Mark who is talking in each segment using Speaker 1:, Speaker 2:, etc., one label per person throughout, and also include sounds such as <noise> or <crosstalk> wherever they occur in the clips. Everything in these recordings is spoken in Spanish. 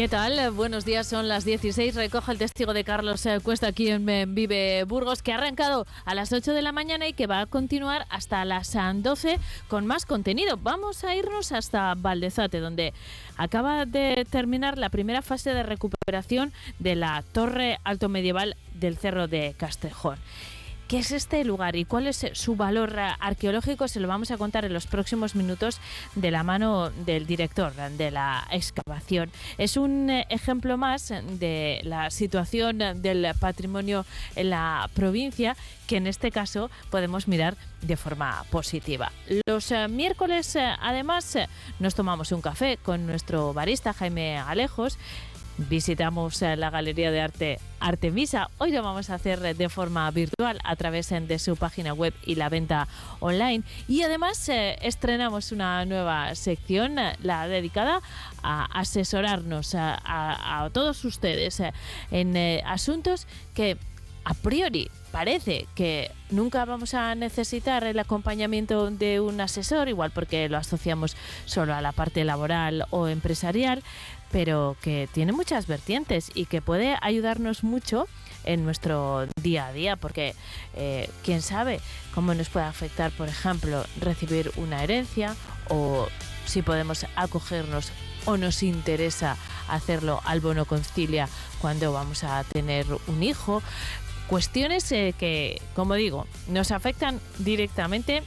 Speaker 1: ¿Qué tal? Buenos días, son las 16. Recoge el testigo de Carlos eh, Cuesta aquí en Vive Burgos, que ha arrancado a las 8 de la mañana y que va a continuar hasta las 12 con más contenido. Vamos a irnos hasta Valdezate, donde acaba de terminar la primera fase de recuperación de la torre alto medieval del Cerro de Castrejón. ¿Qué es este lugar y cuál es su valor arqueológico? Se lo vamos a contar en los próximos minutos de la mano del director de la excavación. Es un eh, ejemplo más de la situación del patrimonio en la provincia que en este caso podemos mirar de forma positiva. Los eh, miércoles, eh, además, nos tomamos un café con nuestro barista Jaime Alejos visitamos eh, la Galería de Arte Artemisa. Hoy lo vamos a hacer de forma virtual a través eh, de su página web y la venta online. Y además eh, estrenamos una nueva sección, la dedicada a asesorarnos a, todos ustedes en asuntos que a priori parece que nunca vamos a necesitar el acompañamiento de un asesor, igual porque lo asociamos solo a la parte laboral o empresarial, pero que tiene muchas vertientes y que puede ayudarnos mucho en nuestro día a día, porque eh, quién sabe cómo nos puede afectar, por ejemplo, recibir una herencia o si podemos acogernos o nos interesa hacerlo al bono concilia cuando vamos a tener un hijo. Cuestiones eh, que, como digo, nos afectan directamente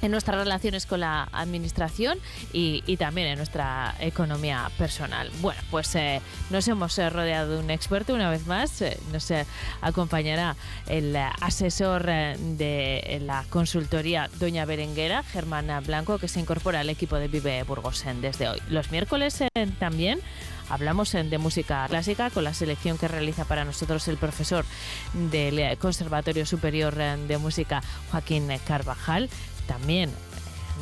Speaker 1: en nuestras relaciones con la administración y, también en nuestra economía personal. Bueno, pues eh, nos hemos eh, rodeado de un experto una vez más. Nos acompañará el asesor de la consultoría Doña Berenguera, Germán Blanco, que se incorpora al equipo de Vive Burgos desde hoy. Los miércoles también hablamos de música clásica con la selección que realiza para nosotros el profesor del Conservatorio Superior de Música Joaquín Carvajal. También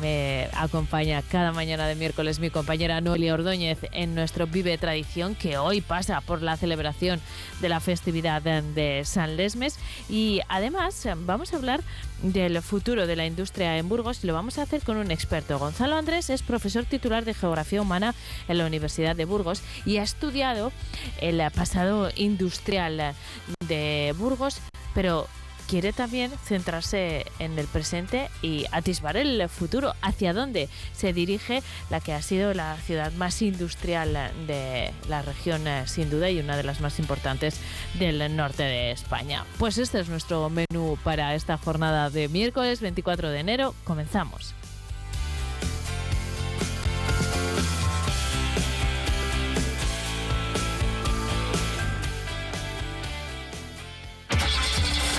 Speaker 1: me acompaña cada mañana de miércoles mi compañera Noelia Ordóñez en nuestro Vive Tradición, que hoy pasa por la celebración de la festividad de San Lesmes. Y además vamos a hablar del futuro de la industria en Burgos y lo vamos a hacer con un experto. Gonzalo Andrés es profesor titular de Geografía Humana en la Universidad de Burgos y ha estudiado el pasado industrial de Burgos, pero quiere también centrarse en el presente y atisbar el futuro, hacia dónde se dirige la que ha sido la ciudad más industrial de la región, eh, sin duda, y una de las más importantes del norte de España. Pues este es nuestro menú para esta jornada de miércoles 24 de enero. Comenzamos.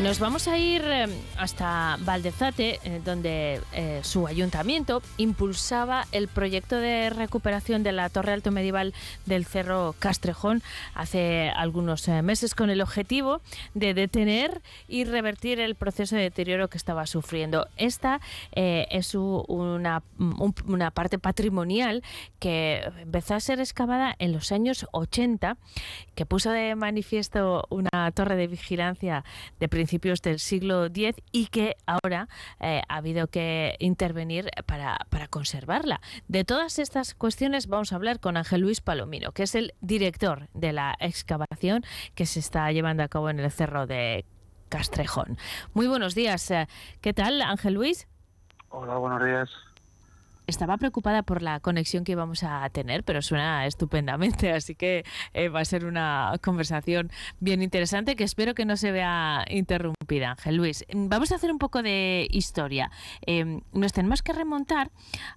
Speaker 1: Nos vamos a ir eh, hasta Valdezate, eh, donde eh, su ayuntamiento impulsaba el proyecto de recuperación de la torre alto medieval del Cerro Castrejón hace algunos meses con el objetivo de detener y revertir el proceso de deterioro que estaba sufriendo. Esta es una, una parte patrimonial que empezó a ser excavada en los años 80, que puso de manifiesto una torre de vigilancia de principio principios del siglo X y que ahora eh, ha habido que intervenir para, para conservarla. De todas estas cuestiones vamos a hablar con Ángel Luis Palomino, que es el director de la excavación que se está llevando a cabo en el Cerro de Castrejón. Muy buenos días. Eh, ¿Qué tal, Ángel Luis?
Speaker 2: Hola, buenos días.
Speaker 1: Estaba preocupada por la conexión que íbamos a tener, pero suena estupendamente, <laughs> así que eh, va a ser una conversación bien interesante que espero que no se vea interrumpida. Ángel Luis, vamos a hacer un poco de historia. Em, nos tenemos que remontar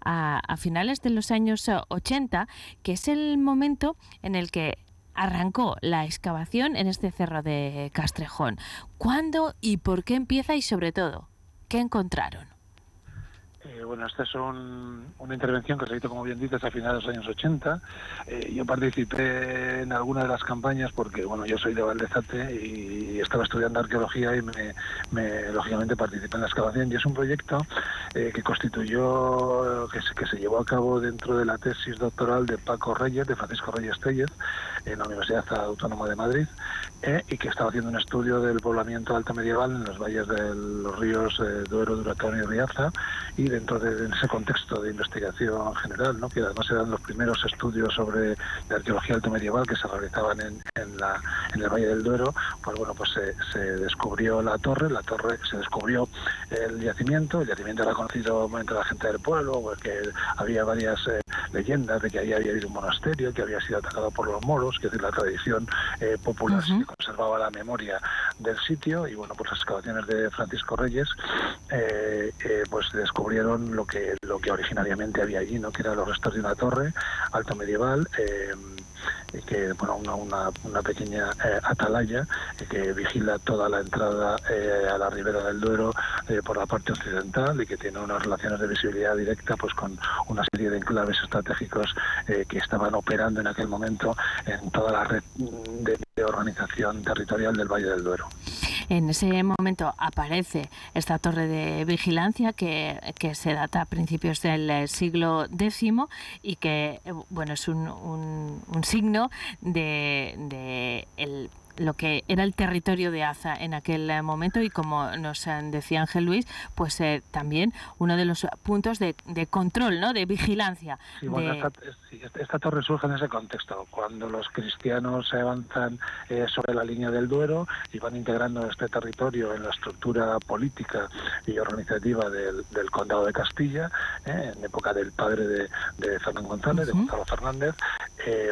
Speaker 1: a, finales de los años 80, que es el momento en el que arrancó la excavación en este cerro de Castrejón. ¿Cuándo y por qué empieza y sobre todo, qué encontraron?
Speaker 2: Eh, bueno, esta es una intervención que se hizo, como bien dices, a finales de los años 80. Eh, yo participé en alguna de las campañas porque, bueno, yo soy de Valdezate y estaba estudiando arqueología y me, lógicamente, participé en la excavación. Y es un proyecto eh, que constituyó, que se, llevó a cabo dentro de la tesis doctoral de Paco Reyes, de Francisco Reyes Tellez, en la Universidad Autónoma de Madrid, y que estaba haciendo un estudio del poblamiento alto medieval en los valles de los ríos Duero, Duratón y Riaza, y dentro de ese contexto de investigación general, que además eran los primeros estudios sobre la arqueología alto medieval que se realizaban en, en, el Valle del Duero, pues bueno, pues se, descubrió la torre, la torre se descubrió el yacimiento, el yacimiento era conocido entre la gente del pueblo, porque había varias eh, leyendas de que ahí había habido un monasterio, que había sido atacado por los moros, que es decir, la tradición eh, popular uh conservaba la memoria del sitio y bueno, pues las excavaciones de Francisco Reyes eh, pues descubrieron lo que, lo que originariamente había allí, ¿no? que eran los restos de una torre alto medieval. Eh, que bueno una, una, pequeña eh, atalaya que vigila toda la entrada eh, a la ribera del Duero por la parte occidental y que tiene unas relaciones de visibilidad directa pues con una serie de enclaves estratégicos que estaban operando en aquel momento en toda la red de organización territorial del Valle del Duero.
Speaker 1: En ese momento aparece esta torre de vigilancia que, se data a principios del eh, siglo X y que eh, bueno es un, un, signo de, de el lo que era el territorio de Aza en aquel eh, momento y como nos eh, decía Ángel Luis, pues eh, también uno de los puntos de, control, ¿no? de vigilancia.
Speaker 2: esta, torre surge en ese contexto, cuando los cristianos se avanzan sobre la línea del Duero y van integrando este territorio en la estructura política y organizativa del, condado de Castilla, en época del padre de, de Fernán González, de Gonzalo Fernández,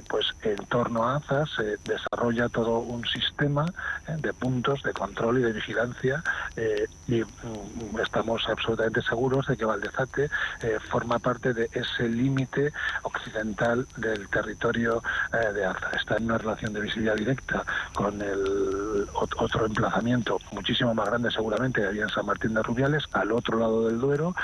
Speaker 2: pues en torno a Aza se desarrolla todo un sistema eh, de puntos de control y de vigilancia eh, y mm, estamos absolutamente seguros de que Valdezate eh, forma parte de ese límite occidental del territorio de Aza. Está en una relación de visibilidad directa con el otro emplazamiento muchísimo más grande seguramente que había en San Martín de Rubiales, al otro lado del Duero,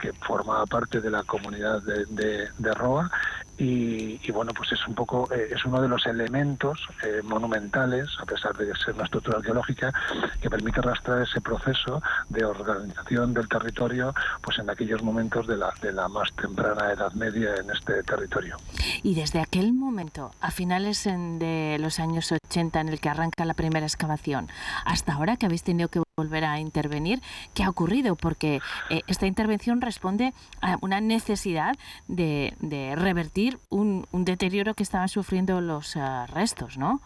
Speaker 2: que forma parte de la comunidad de Roa y, bueno, pues es un poco, eh, es uno de los elementos eh, monumentales, a pesar de ser una estructura arqueológica, que permite arrastrar ese proceso de organización del territorio, pues en aquellos momentos de la, de la más temprana Edad Media en este territorio.
Speaker 1: Y desde aquel momento, a finales de los años 80, en el que arranca la primera excavación, hasta ahora que habéis tenido que volver a intervenir, ¿qué ha ocurrido? Porque eh, esta intervención responde a una necesidad de, de revertir un, un deterioro que estaban sufriendo los uh, restos, ¿no?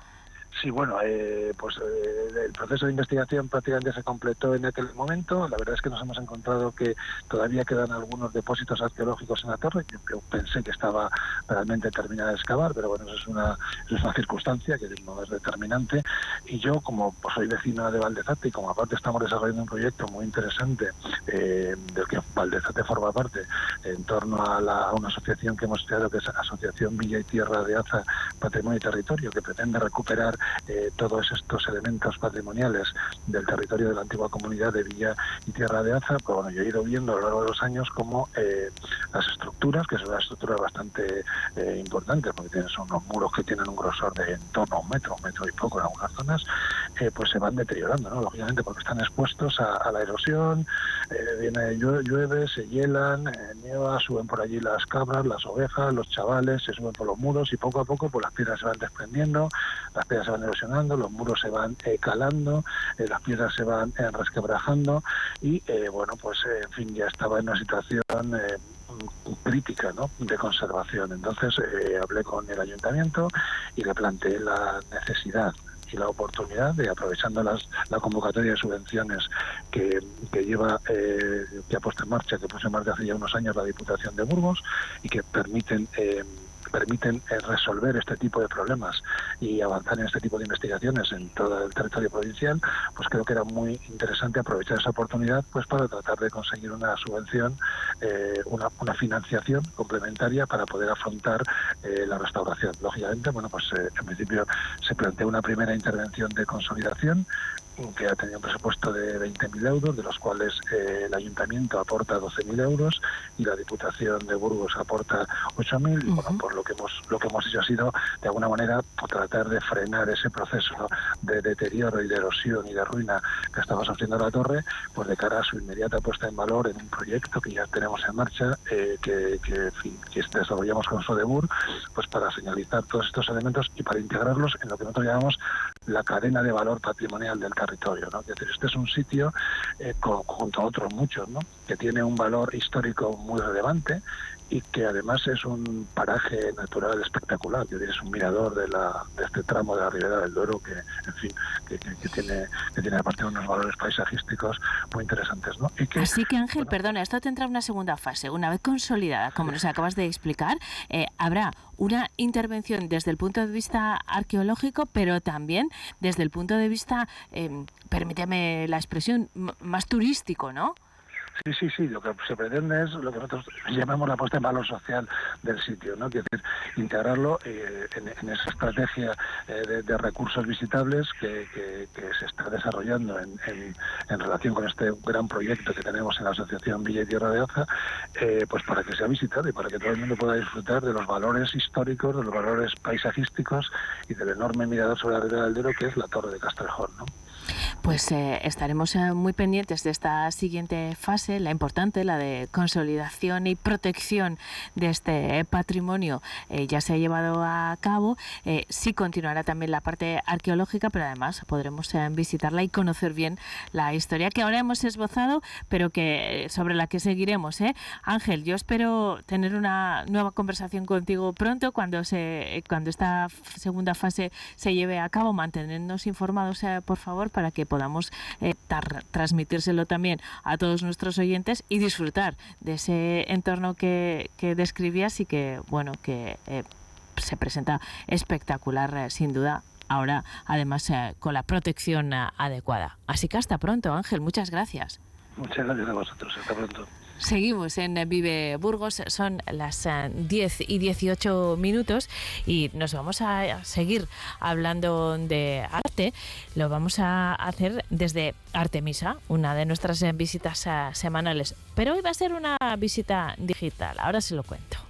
Speaker 2: Sí, bueno, eh, pues eh, el proceso de investigación prácticamente se completó en aquel momento. La verdad es que nos hemos encontrado que todavía quedan algunos depósitos arqueológicos en la torre. Yo, pensé que estaba realmente terminada de excavar, pero bueno, eso es una, es una circunstancia que no es determinante. Y yo, como pues, soy vecino de Valdezate y como aparte estamos desarrollando un proyecto muy interesante eh, del que Valdezate forma parte en torno a, la, una asociación que hemos creado que es Asociación Villa y Tierra de Aza Patrimonio y Territorio, que pretende recuperar eh, todos estos elementos patrimoniales del territorio de la antigua comunidad de Villa y Tierra de Aza, pues bueno, yo he ido viendo a lo largo de los años como eh, las estructuras, que son unas estructuras bastante eh, importantes, porque son unos muros que tienen un grosor de en torno a un metro, un metro y poco en algunas zonas, pues se van deteriorando, ¿no? lógicamente porque están expuestos a, la erosión, viene llueve, se hielan, nieva, suben por allí las cabras, las ovejas, los chavales, se suben por los muros y poco a poco pues las piedras se van desprendiendo, las piedras van erosionando, los muros se van eh, calando, eh, las piedras se van eh, resquebrajando y bueno, pues en fin, ya estaba en una situación crítica ¿no? de conservación. Entonces hablé con el ayuntamiento y le planteé la necesidad y la oportunidad de, aprovechando las, la convocatoria de subvenciones que, que lleva, eh, que ha puesto en marcha, que puso en marcha hace ya unos años la Diputación de Burgos y que permiten eh, permiten eh, resolver este tipo de problemas y avanzar en este tipo de investigaciones en todo el territorio provincial, pues creo que era muy interesante aprovechar esa oportunidad pues para tratar de conseguir una subvención, eh, una, financiación complementaria para poder afrontar eh, la restauración. Lógicamente, bueno, pues en principio se plantea una primera intervención de consolidación que ha tenido un presupuesto de 20.000 euros, de los cuales eh, el ayuntamiento aporta 12.000 euros y la Diputación de Burgos aporta 8.000. Y bueno, por lo que hemos lo que hemos hecho ha sido, de alguna manera, pues, tratar de frenar ese proceso de deterioro y de erosión y de ruina que estamos haciendo la torre, pues de cara a su inmediata puesta en valor en un proyecto que ya tenemos en marcha, eh, que, que, que desarrollamos con Sodebur, pues para señalizar todos estos elementos y para integrarlos en lo que nosotros llamamos la cadena de valor patrimonial del territorio. ¿no? Es decir, este es un sitio, eh, junto a otros muchos, ¿no? que tiene un valor histórico muy relevante y que además es un paraje natural espectacular, que es un mirador de, la, de este tramo de la Ribera del Duero que, en fin, que, que, tiene, que tiene aparte unos valores paisajísticos muy interesantes. ¿no?
Speaker 1: Y que, Así que Ángel, perdona, esto tendrá una segunda fase. Una vez consolidada, como nos acabas de explicar, eh, habrá una intervención desde el punto de vista arqueológico, pero también desde el punto de vista, eh, permíteme la expresión, más turístico, ¿no?
Speaker 2: Sí, sí, sí. Lo que se pretende es lo que nosotros llamamos la puesta en valor social del sitio, ¿no? Es decir, integrarlo eh, en, esa estrategia eh, de, recursos visitables que, se está desarrollando en, relación con este gran proyecto que tenemos en la Asociación Villa y Tierra de Oza, eh, pues para que sea visitado y para que todo el mundo pueda disfrutar de los valores históricos, de los valores paisajísticos y del enorme mirador sobre la Ribera del Duero que es la Torre de Castrejón, ¿no?
Speaker 1: Pues eh, estaremos eh, muy pendientes de esta siguiente fase, la importante, la de consolidación y protección de este patrimonio. Eh, ya se ha llevado a cabo. sí continuará también la parte arqueológica, pero además podremos visitarla y conocer bien la historia que ahora hemos esbozado, pero que sobre la que seguiremos. Ángel, yo espero tener una nueva conversación contigo pronto cuando se cuando esta segunda fase se lleve a cabo. Mantenernos informados, por favor, para que podamos eh, transmitírselo también a todos nuestros oyentes y disfrutar de ese entorno que, describías y que, bueno, que eh, se presenta espectacular, eh, sin duda, ahora además con la protección adecuada. Así que hasta pronto, Ángel, muchas gracias.
Speaker 2: Muchas gracias a vosotros, hasta pronto.
Speaker 1: Seguimos en Vive Burgos, son las 10 eh, y 18 minutos y nos vamos a seguir hablando de arte. Lo vamos a hacer desde Artemisa, una de nuestras eh, visitas eh, semanales. Pero hoy va a ser una visita digital, ahora se lo cuento.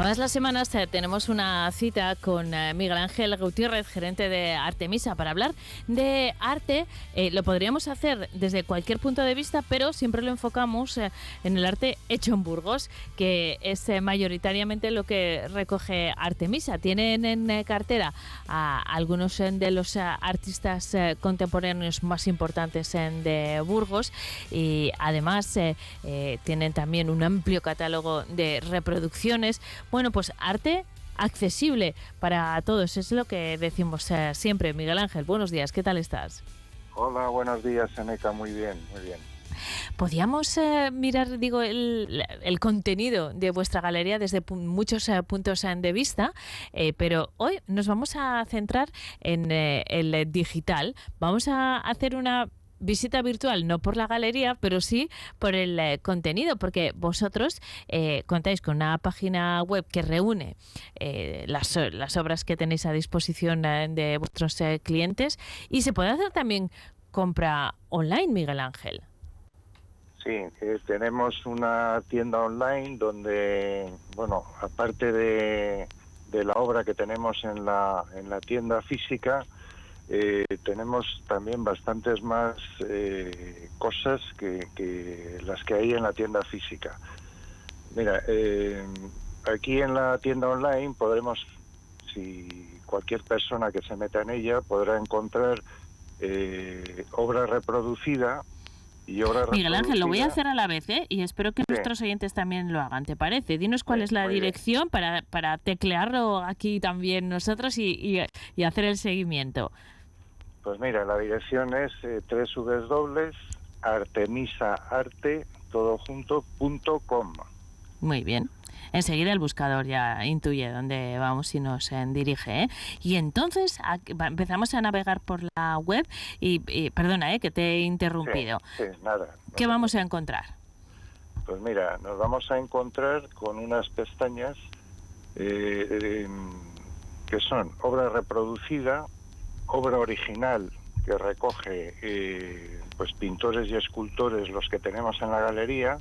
Speaker 1: Todas las semanas eh, tenemos una cita con eh, Miguel Ángel Gutiérrez, gerente de Artemisa, para hablar de arte. Eh, lo podríamos hacer desde cualquier punto de vista, pero siempre lo enfocamos en el arte hecho en Burgos, que es mayoritariamente lo que recoge Artemisa. Tienen en cartera a algunos de los artistas contemporáneos más importantes de Burgos y además tienen también un amplio catálogo de reproducciones. Bueno, pues arte accesible para todos, es lo que decimos eh, siempre. Miguel Ángel, buenos días, ¿qué tal estás?
Speaker 3: Hola, buenos días, Seneca. Muy bien, muy bien.
Speaker 1: Podríamos eh, mirar, digo, el, el contenido de vuestra galería desde pu- muchos eh, puntos de vista, eh, pero hoy nos vamos a centrar en el digital. Vamos a hacer una visita virtual, no por la galería, pero sí por el eh, contenido, porque vosotros eh, contáis con una página web que reúne eh, las, o- las obras que tenéis a disposición eh, de vuestros eh, clientes y se puede hacer también compra online, Miguel Ángel.
Speaker 3: Sí, eh, tenemos una tienda online donde, bueno, aparte de, de la obra que tenemos en la, en la tienda física, eh, tenemos también bastantes más eh, cosas que, que las que hay en la tienda física. Mira, eh, aquí en la tienda online podremos, si cualquier persona que se meta en ella, podrá encontrar eh, obra reproducida y obra
Speaker 1: Miguel Ángel, lo voy a hacer a la vez, ¿eh? Y espero que
Speaker 3: Sí.
Speaker 1: nuestros oyentes también lo hagan, ¿te parece? Dinos cuál
Speaker 3: Sí,
Speaker 1: es la dirección para, para teclearlo aquí también nosotros y, y- y hacer el seguimiento.
Speaker 3: Pues mira, la dirección es eh, www.artemisaarte, todo junto, punto com.
Speaker 1: Muy bien. Enseguida el buscador ya intuye dónde vamos y nos eh, dirige. ¿eh? Y entonces a- empezamos a navegar por la web y, y- perdona, ¿eh? que te he interrumpido.
Speaker 3: Sí, sí, nada.
Speaker 1: ¿Qué vamos a encontrar?
Speaker 3: Pues mira, nos vamos a encontrar con unas pestañas que son obra reproducida, obra original que recoge eh, pues pintores y escultores los que tenemos en la galería.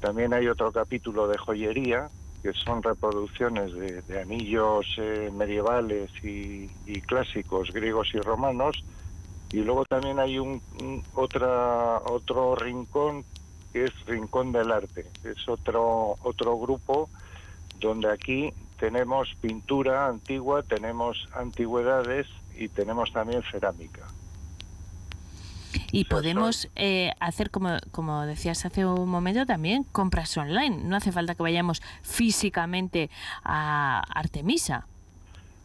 Speaker 3: También hay otro capítulo de joyería que son reproducciones de, anillos eh, medievales y, y clásicos griegos y romanos. Y luego también hay un, un- otra otro rincón que es Rincón del Arte. Es otro, otro grupo donde aquí tenemos pintura antigua, tenemos antigüedades y tenemos también cerámica.
Speaker 1: Y podemos eh, hacer, como, como decías hace un momento, también compras online. No hace falta que vayamos físicamente a Artemisa.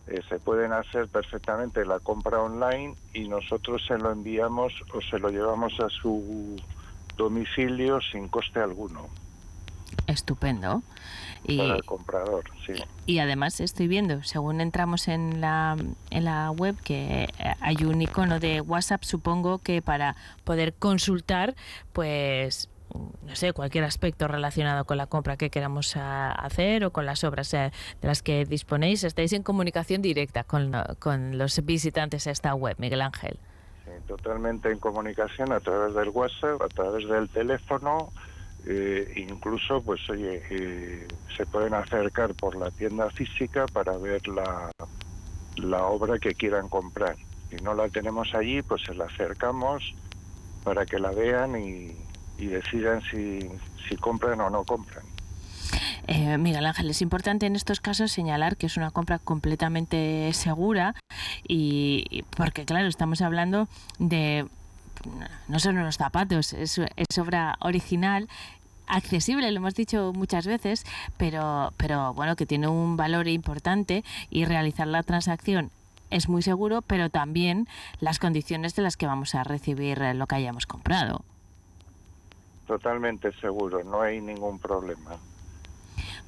Speaker 3: Eh, se pueden hacer perfectamente la compra online y nosotros se lo enviamos o se lo llevamos a su domicilio sin coste alguno
Speaker 1: Estupendo. Y,
Speaker 3: para el comprador. Sí.
Speaker 1: y además estoy viendo, según entramos en la, en la web, que hay un icono de WhatsApp, supongo que para poder consultar, pues no sé, cualquier aspecto relacionado con la compra que queramos hacer o con las obras eh, de las que disponéis, estáis en comunicación directa con, con los visitantes a esta web, Miguel Ángel.
Speaker 3: Sí, totalmente en comunicación a través del WhatsApp, a través del teléfono, eh, incluso, pues oye, eh, se pueden acercar por la tienda física para ver la, la obra que quieran comprar. Si no la tenemos allí, pues se la acercamos para que la vean y, decidan si, si compran o no compran.
Speaker 1: Eh, Miguel Ángel, es importante en estos casos señalar que es una compra completamente segura y porque claro, estamos hablando de no son unos zapatos, es, es obra original accesible, lo hemos dicho muchas veces, pero, pero bueno, que tiene un valor importante y realizar la transacción es muy seguro, pero también las condiciones de las que vamos a recibir lo que hayamos comprado.
Speaker 3: Totalmente seguro, no hay ningún problema.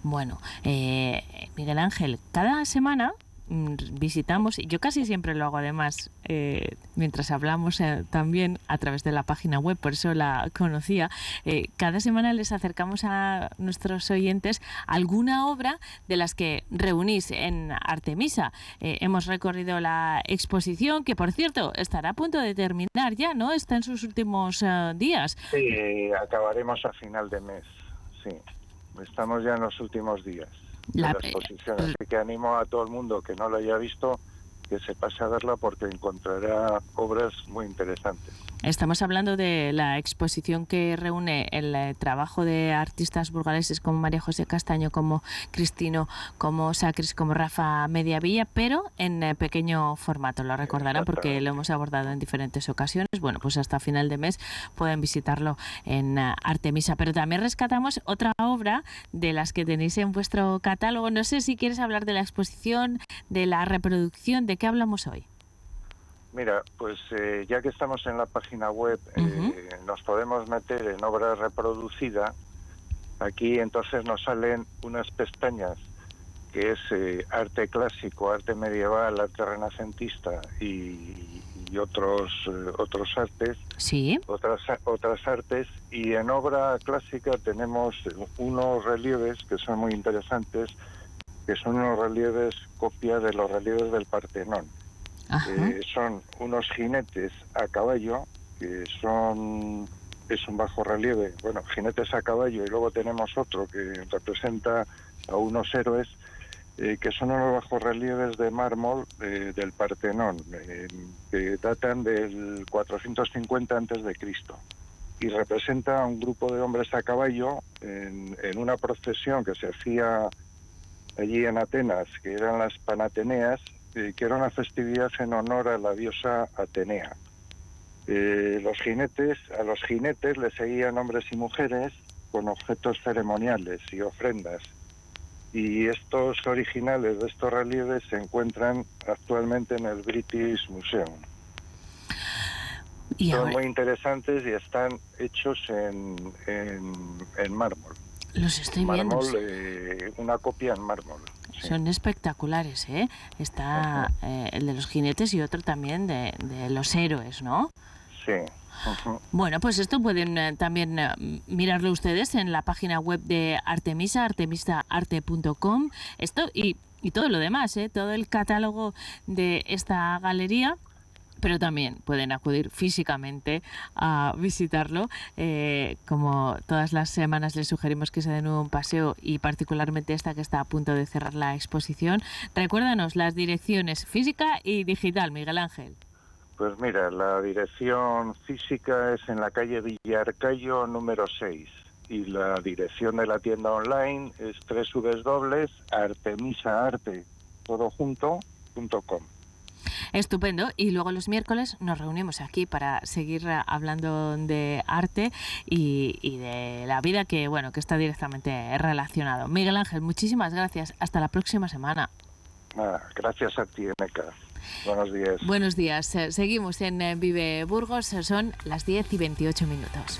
Speaker 1: Bueno, eh, Miguel Ángel, cada semana visitamos, y yo casi siempre lo hago además, eh, mientras hablamos eh, también a través de la página web, por eso la conocía, eh, cada semana les acercamos a nuestros oyentes alguna obra de las que reunís en Artemisa. Eh, hemos recorrido la exposición, que por cierto estará a punto de terminar ya, ¿no? Está en sus últimos días.
Speaker 3: Sí, acabaremos a final de mes, sí. Estamos ya en los últimos días
Speaker 1: La-
Speaker 3: de la exposición, así que animo a todo el mundo que no lo haya visto que se pase a verla porque encontrará obras muy interesantes.
Speaker 1: Estamos hablando de la exposición que reúne el eh, trabajo de artistas burgaleses como María José Castaño, como Cristino, como Sacris, como Rafa Mediavilla, pero en eh, pequeño formato. Lo recordarán porque lo hemos abordado en diferentes ocasiones. Bueno, pues hasta final de mes pueden visitarlo en eh, Artemisa. Pero también rescatamos otra obra de las que tenéis en vuestro catálogo. No sé si quieres hablar de la exposición, de la reproducción, ¿de qué hablamos hoy?
Speaker 3: Mira, pues eh, ya que estamos en la página web, eh, nos podemos meter en obra reproducida. Aquí entonces nos salen unas pestañas que es eh, arte clásico, arte medieval, arte renacentista y, y otros otros artes,
Speaker 1: Sí.
Speaker 3: otras otras artes y en obra clásica tenemos unos relieves que son muy interesantes, que son unos relieves copia de los relieves del Partenón. Eh, son unos jinetes a caballo, que son es un bajo relieve, bueno, jinetes a caballo, y luego tenemos otro que representa a unos héroes, eh, que son unos bajos relieves de mármol eh, del Partenón, eh, que datan del 450 antes de Cristo. Y representa a un grupo de hombres a caballo en, en una procesión que se hacía allí en Atenas, que eran las Panateneas, eh, que era una festividad en honor a la diosa Atenea. Eh, los jinetes, a los jinetes le seguían hombres y mujeres con objetos ceremoniales y ofrendas. Y estos originales de estos relieves se encuentran actualmente en el British Museum.
Speaker 1: Y
Speaker 3: Son
Speaker 1: ahora-
Speaker 3: muy interesantes y están hechos en, en, en mármol.
Speaker 1: Los estoy viendo.
Speaker 3: Eh, una copia en mármol. sí.
Speaker 1: Son espectaculares, ¿eh? Está eh, el de los jinetes y otro también de, de los héroes, ¿no?
Speaker 3: Sí.
Speaker 1: Bueno, pues esto pueden eh, también eh, mirarlo ustedes en la página web de Artemisa, artemisaarte.com. Esto y, y todo lo demás, ¿eh? Todo el catálogo de esta galería. Pero también pueden acudir físicamente a visitarlo. Eh, como todas las semanas les sugerimos que se den un paseo y particularmente esta que está a punto de cerrar la exposición. Recuérdanos las direcciones física y digital, Miguel Ángel.
Speaker 3: Pues mira, la dirección física es en la calle Villarcayo número 6 y la dirección de la tienda online es www.artemisaarte, todo junto, punto com.
Speaker 1: Estupendo. Y luego los miércoles nos reunimos aquí para seguir eh, hablando de arte y, y de la vida que, bueno, que está directamente relacionado. Miguel Ángel, muchísimas gracias. Hasta la próxima semana.
Speaker 3: Gracias a ti, Meca. Buenos días.
Speaker 1: Buenos días. Eh, Seguimos en eh, Vive Burgos. Son las 10 y 28 minutos.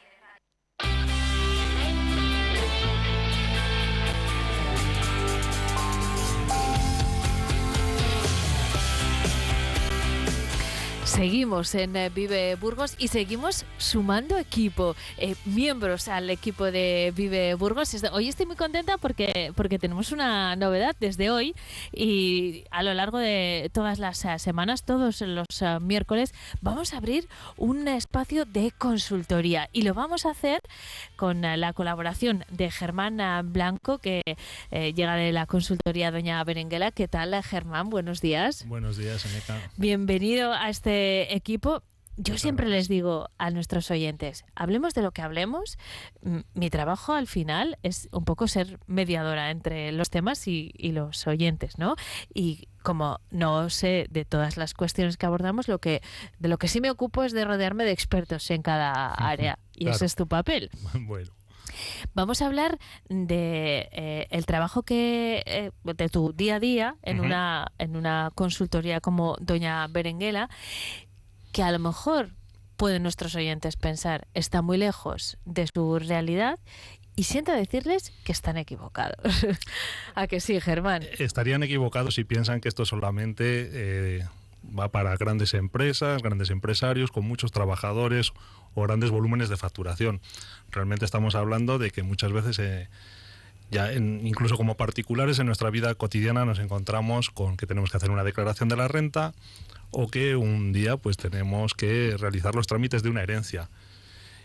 Speaker 1: Seguimos en eh, Vive Burgos y seguimos sumando equipo, eh, miembros al equipo de Vive Burgos. Hoy estoy muy contenta porque, porque tenemos una novedad desde hoy y a lo largo de todas las eh, semanas, todos los miércoles, vamos a abrir un espacio de consultoría y lo vamos a hacer con la colaboración de Germán Blanco, que eh, llega de la consultoría Doña Berenguela. ¿Qué tal, Germán? Buenos días.
Speaker 4: Buenos días, Aneca.
Speaker 1: Bienvenido a este equipo. yo siempre les digo a nuestros oyentes, hablemos de lo que hablemos. Mi trabajo al final es un poco ser mediadora entre los temas y, y los oyentes, ¿no? Y como no sé de todas las cuestiones que abordamos, lo que de lo que sí me ocupo es de rodearme de expertos en cada <laughs> área. Y ese es tu papel. <laughs>
Speaker 4: Bueno,
Speaker 1: Vamos a hablar de eh, el trabajo que eh, de tu día a día en una en una consultoría como Doña Berenguela, que a lo mejor pueden nuestros oyentes pensar está muy lejos de su realidad y siento decirles que están equivocados. <laughs> a que sí, Germán.
Speaker 4: estarían equivocados si piensan que esto solamente eh, va para grandes empresas, grandes empresarios con muchos trabajadores o grandes volúmenes de facturación. Realmente estamos hablando de que muchas veces, eh, ya incluso como particulares en nuestra vida cotidiana, nos encontramos con que tenemos que hacer una declaración de la renta o que un día pues tenemos que realizar los trámites de una herencia.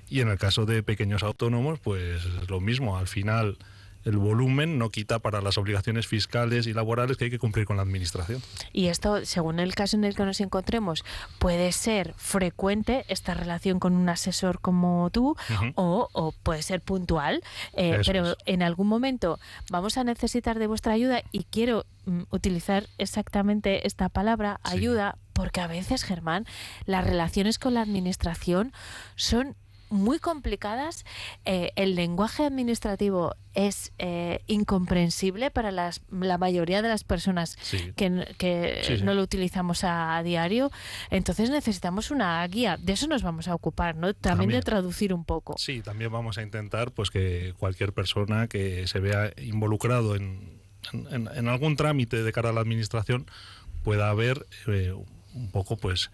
Speaker 4: Y en el caso de pequeños autónomos, pues es lo mismo. Al final, el volumen no quita para las obligaciones fiscales y laborales que hay que cumplir con la administración.
Speaker 1: Y esto, según el caso en el que nos encontremos, puede ser frecuente esta relación con un asesor como tú o, o puede ser puntual, eh, pero
Speaker 4: es.
Speaker 1: en algún momento vamos a necesitar de vuestra ayuda y quiero mm, utilizar exactamente esta palabra,
Speaker 4: Sí.
Speaker 1: ayuda, porque a veces, Germán, las relaciones con la administración son muy complicadas, eh, el lenguaje administrativo es eh, incomprensible para las, la mayoría de las personas
Speaker 4: Sí.
Speaker 1: que, que
Speaker 4: Sí, sí.
Speaker 1: no lo utilizamos a, diario, entonces necesitamos una guía. De eso nos vamos a ocupar, ¿no? También, de traducir un poco.
Speaker 4: Sí, también vamos a intentar pues que cualquier persona que se vea involucrado en, en- en algún trámite de cara a la administración pueda ver eh, un poco pues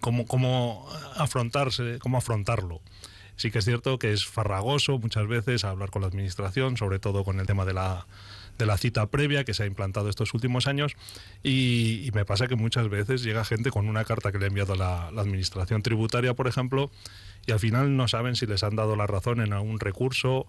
Speaker 4: cómo, cómo afrontarse, cómo afrontarlo. Sí que es cierto que es farragoso muchas veces hablar con la administración, sobre todo con el tema de la, de la cita previa que se ha implantado estos últimos años y, me pasa que muchas veces llega gente con una carta que le ha enviado la administración tributaria, por ejemplo, y al final no saben si les han dado la razón en algún recurso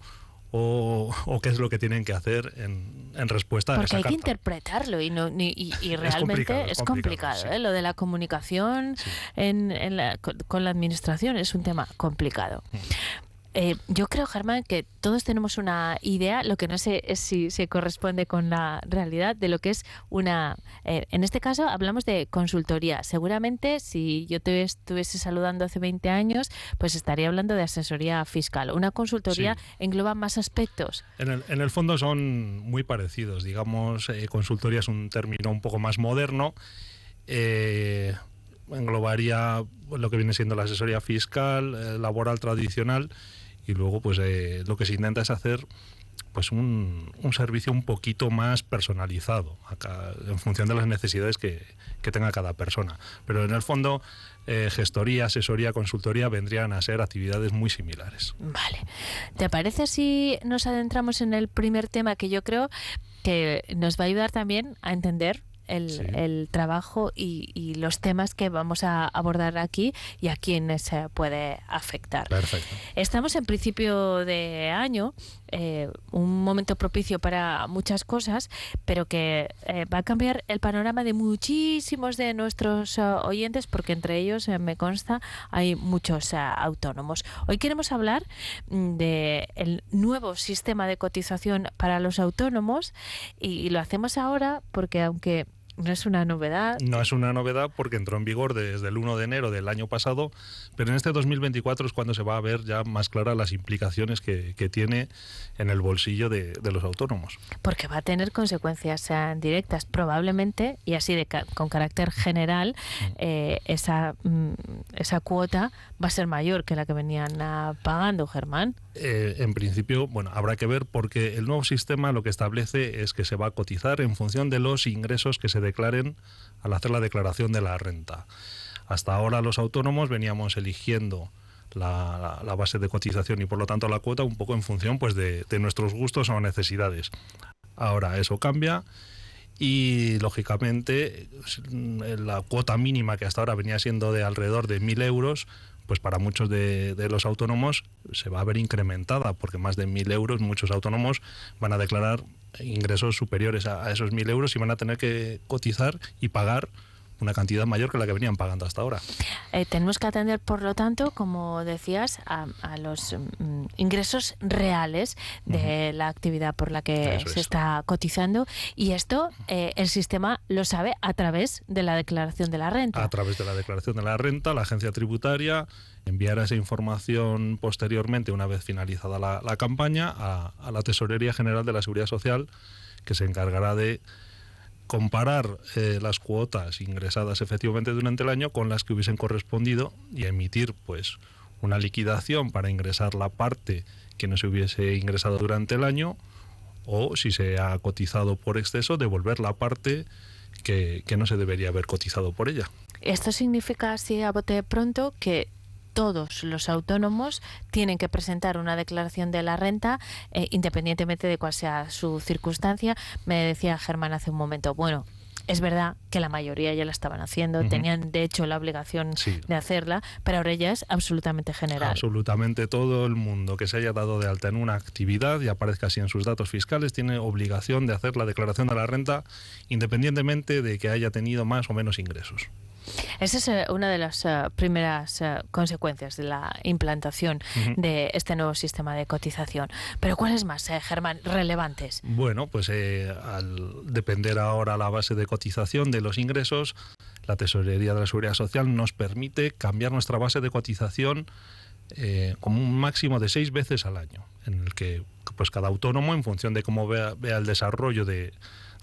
Speaker 4: o, o qué es lo que tienen que hacer en, en respuesta a
Speaker 1: Porque
Speaker 4: esa
Speaker 1: hay que interpretarlo y, no, ni- y, y realmente
Speaker 4: complicado,
Speaker 1: es complicado.
Speaker 4: complicado, sí.
Speaker 1: ¿eh? Lo de la comunicación en, en la- con, con la administración es un tema complicado.
Speaker 4: Mm.
Speaker 1: Eh, yo creo, Germán, que todos tenemos una idea, lo que no sé es si se corresponde con la realidad de lo que es una... eh, en este caso hablamos de consultoría. Seguramente si yo te estuviese saludando hace 20 años, pues estaría hablando de asesoría fiscal. Una consultoría
Speaker 4: Sí.
Speaker 1: engloba más aspectos.
Speaker 4: En el, en el fondo son muy parecidos. Digamos, eh, consultoría es un término un poco más moderno. Eh, englobaría lo que viene siendo la asesoría fiscal, eh, laboral tradicional y luego pues eh, lo que se intenta es hacer pues un, un servicio un poquito más personalizado acá, en función de las necesidades que, que tenga cada persona. Pero en el fondo, eh, gestoría, asesoría, consultoría vendrían a ser actividades muy similares.
Speaker 1: Vale. ¿Te parece si nos adentramos en el primer tema que yo creo que nos va a ayudar también a entender el,
Speaker 4: Sí.
Speaker 1: el trabajo y, y los temas que vamos a abordar aquí y a quienes se puede afectar?
Speaker 4: Perfecto.
Speaker 1: Estamos en principio de año, eh, un momento propicio para muchas cosas, pero que eh, va a cambiar el panorama de muchísimos de nuestros eh, oyentes, porque entre ellos, eh, me consta, hay muchos autónomos. Hoy queremos hablar mm, de el nuevo sistema de cotización para los autónomos y, y lo hacemos ahora porque aunque no es una novedad,
Speaker 4: No es una novedad porque entró en vigor desde el 1 de enero del año pasado, pero en este 2024 es cuando se va a ver ya más claras las implicaciones que, que tiene en el bolsillo de, de los autónomos.
Speaker 1: porque va a tener consecuencias directas probablemente y así de con carácter general eh, esa mm, esa cuota va a ser mayor que la que venían pagando Germán.
Speaker 4: Eh, en principio, bueno, habrá que ver porque el nuevo sistema lo que establece es que se va a cotizar en función de los ingresos que se declaren al hacer la declaración de la renta. Hasta ahora los autónomos veníamos eligiendo la, base de cotización y por lo tanto la cuota un poco en función pues de, nuestros gustos o necesidades. Ahora eso cambia y lógicamente la cuota mínima que hasta ahora venía siendo de alrededor de 1.000 euros, pues para muchos de, de los autónomos se va a ver incrementada, porque más de 1.000 euros muchos autónomos van a declarar ingresos superiores a, esos 1.000 euros y van a tener que cotizar y pagar una cantidad mayor que la que venían pagando hasta ahora.
Speaker 1: Eh, tenemos que atender, por lo tanto, como decías, a, a los mm, ingresos reales de la actividad por la que
Speaker 4: Eso
Speaker 1: se
Speaker 4: es.
Speaker 1: está cotizando y esto eh, el sistema lo sabe a través de la declaración de la renta.
Speaker 4: A través de la declaración de la renta, la agencia tributaria enviará esa información posteriormente, una vez finalizada la, la campaña, a, a la Tesorería General de la Seguridad Social, que se encargará de comparar eh, las cuotas ingresadas efectivamente durante el año con las que hubiesen correspondido y emitir pues una liquidación para ingresar la parte que no se hubiese ingresado durante el año o si se ha cotizado por exceso devolver la parte que, no se debería haber cotizado por ella.
Speaker 1: Esto significa, así a bote pronto, que todos los autónomos tienen que presentar una declaración de la renta eh, independientemente de cuál sea su circunstancia. Me decía Germán hace un momento, bueno, es verdad que la mayoría ya la estaban haciendo, tenían de hecho la obligación
Speaker 4: Sí.
Speaker 1: de hacerla, pero ahora ya es absolutamente general.
Speaker 4: Absolutamente todo el mundo que se haya dado de alta en una actividad y aparezca así en sus datos fiscales tiene obligación de hacer la declaración de la renta independientemente de que haya tenido más o menos ingresos.
Speaker 1: Esa es eh, una de las eh, primeras eh, consecuencias de la implantación de este nuevo sistema de cotización. Pero ¿cuáles más, eh, Germán, relevantes?
Speaker 4: Bueno, pues eh, al depender ahora la base de cotización de los ingresos, la Tesorería de la Seguridad Social nos permite cambiar nuestra base de cotización eh, como un máximo de seis veces al año, en el que pues cada autónomo, en función de cómo vea, vea el desarrollo de,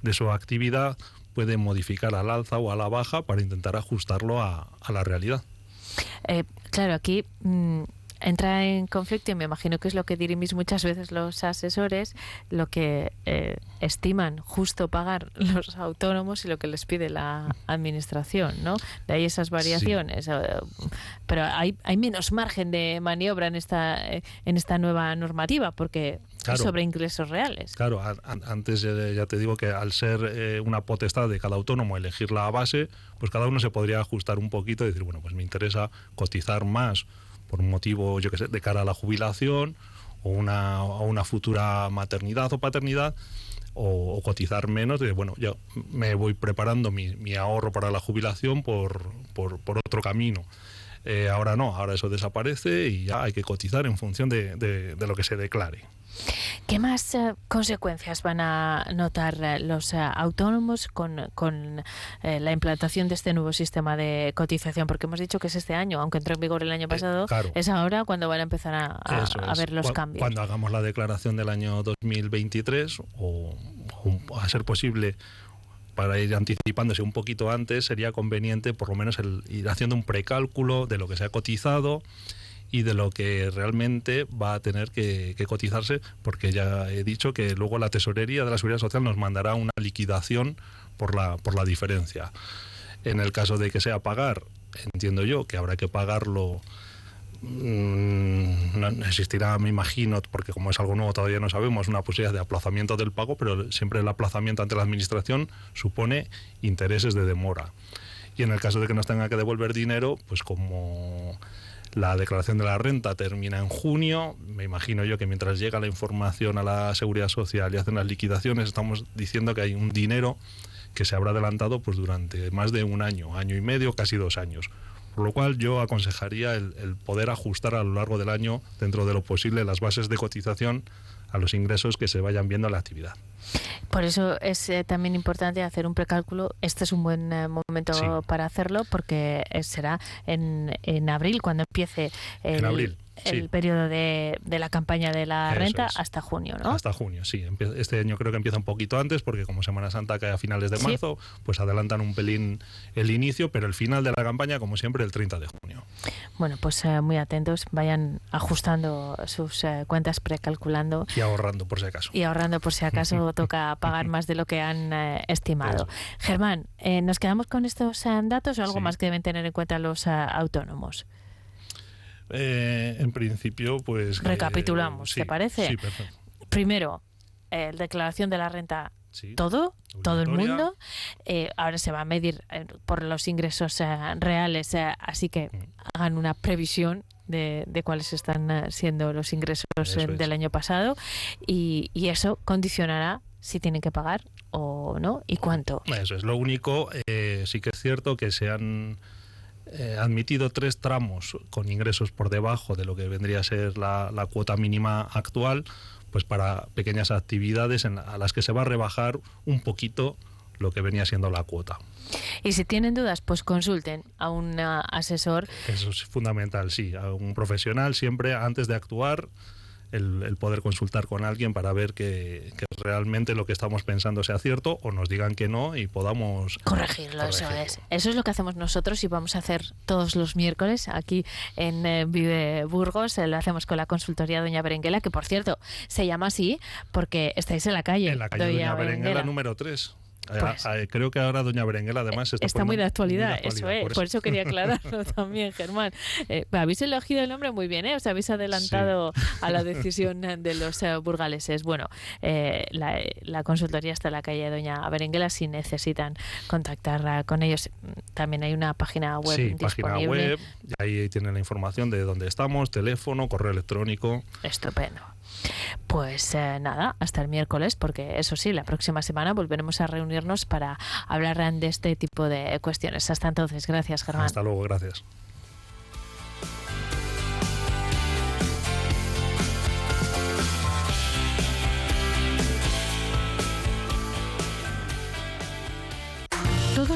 Speaker 4: de su actividad, puede modificar al alza o a la baja para intentar ajustarlo a, la realidad.
Speaker 1: Eh, claro, aquí mm, entra en conflicto y me imagino que es lo que dirimís muchas veces los asesores, lo que eh, estiman justo pagar <laughs> los autónomos y lo que les pide la administración, ¿no? De ahí esas variaciones. eh, Pero hay, hay menos margen de maniobra en esta, eh, en esta nueva normativa porque
Speaker 4: Claro.
Speaker 1: es sobre ingresos reales.
Speaker 4: Claro, an- an- antes ya te digo que al ser eh, una potestad de cada autónomo elegir la base, pues cada uno se podría ajustar un poquito y decir, bueno, pues me interesa cotizar más por un motivo, yo qué sé, de cara a la jubilación o una, o una futura maternidad o paternidad, o, cotizar menos, de bueno, yo me voy preparando mi, ahorro para la jubilación por, por, otro camino. Eh, ahora no, ahora eso desaparece y ya hay que cotizar en función de- de lo que se declare.
Speaker 1: ¿Qué más eh, consecuencias van a notar eh, los eh, autónomos con, con, eh, la implantación de este nuevo sistema de cotización? Porque hemos dicho que es este año, aunque entró en vigor el año pasado,
Speaker 4: Eh, claro.
Speaker 1: es ahora cuando van a empezar a, a- a ver los
Speaker 4: Cu-
Speaker 1: cambios.
Speaker 4: Cuando hagamos la declaración del año 2023, o, o a ser posible, para ir anticipándose un poquito antes, sería conveniente por lo menos el ir haciendo un precálculo de lo que se ha cotizado y de lo que realmente va a tener que, que cotizarse, porque ya he dicho que luego la tesorería de la Seguridad Social nos mandará una liquidación por la, por la diferencia. En el caso de que sea pagar, entiendo yo que habrá que pagarlo Mm, no existirá, me imagino, porque como es algo nuevo todavía no sabemos, una posibilidad de aplazamiento del pago, pero siempre el aplazamiento ante la administración supone intereses de demora. Y en el caso de que nos tenga que devolver dinero, pues como la declaración de la renta termina en junio, me imagino yo que mientras llega la información a la seguridad social y hacen las liquidaciones, estamos diciendo que hay un dinero que se habrá adelantado pues durante más de un año, año y medio, casi dos años. Por lo cual yo aconsejaría el, el poder ajustar a lo largo del año, dentro de lo posible, las bases de cotización a los ingresos que se vayan viendo en la actividad.
Speaker 1: Por eso es eh, también importante hacer un precálculo. Este es un buen eh, momento
Speaker 4: Sí.
Speaker 1: para hacerlo porque eh, será en, en abril cuando empiece el,
Speaker 4: En abril,
Speaker 1: el
Speaker 4: sí.
Speaker 1: periodo de, de la campaña de la
Speaker 4: Eso
Speaker 1: renta
Speaker 4: es.
Speaker 1: hasta junio, ¿no?
Speaker 4: Hasta junio, sí. Este año creo que empieza un poquito antes, porque como Semana Santa cae a finales de
Speaker 1: Sí.
Speaker 4: marzo, pues adelantan un pelín el inicio, pero el final de la campaña, como siempre, el 30 de junio.
Speaker 1: Bueno, pues eh, muy atentos, vayan ajustando sus eh, cuentas, precalculando
Speaker 4: Y ahorrando, por si acaso.
Speaker 1: y ahorrando por si acaso <laughs> toca pagar más de lo que han eh, estimado. Germán, eh, ¿nos quedamos con estos datos o algo
Speaker 4: Sí.
Speaker 1: más que deben tener en cuenta los autónomos?
Speaker 4: Eh, en principio, pues... eh,
Speaker 1: Recapitulamos, ¿te parece?
Speaker 4: Sí, perfecto.
Speaker 1: Primero, eh, declaración de la renta
Speaker 4: Sí.
Speaker 1: todo, todo el mundo. Eh, ahora se va a medir eh, por los ingresos eh, reales, así que
Speaker 4: Mm.
Speaker 1: hagan una previsión de, de cuáles están siendo los ingresos
Speaker 4: Eso es.
Speaker 1: del año pasado y, y eso condicionará si tienen que pagar o no? ¿Y cuánto?
Speaker 4: Eso es lo único. eh, sí que es cierto que se han eh, admitido tres tramos con ingresos por debajo de lo que vendría a ser la, la cuota mínima actual, pues para pequeñas actividades en a las que se va a rebajar un poquito lo que venía siendo la cuota.
Speaker 1: Y si tienen dudas, pues consulten a un ah, asesor
Speaker 4: Eso es fundamental, sí. A un profesional siempre antes de actuar, el, el poder consultar con alguien para ver que, que realmente lo que estamos pensando sea cierto o nos digan que no y podamos
Speaker 1: Corregirlo, eso es. Eso es lo que hacemos nosotros y vamos a hacer todos los miércoles aquí en eh, Vive Burgos. Eh, lo hacemos con la consultoría Doña Berenguela, que por cierto se llama así porque estáis en la calle.
Speaker 4: En la calle Doña, Berenguela número 3.
Speaker 1: Pues-
Speaker 4: creo que ahora Doña Berenguela además está,
Speaker 1: Está muy de actualidad,
Speaker 4: muy de
Speaker 1: eso
Speaker 4: actualidad,
Speaker 1: es. Por eso quería <laughs> aclararlo también, Germán. Eh, habéis elegido el nombre muy bien, ¿eh? Os habéis adelantado a la <laughs> decisión de los eh, burgaleses. Bueno, eh, la, la consultoría está en la calle Doña Berenguela si necesitan contactar ah, con ellos. También hay una página web
Speaker 4: Sí, página
Speaker 1: disponible.
Speaker 4: web, y ahí tienen la información de dónde estamos, teléfono, correo electrónico.
Speaker 1: Estupendo. Pues eh, nada, hasta el miércoles, porque eso sí, la próxima semana volveremos a reunirnos para hablar de este tipo de cuestiones. Hasta entonces, gracias, Germán.
Speaker 4: Hasta luego, gracias.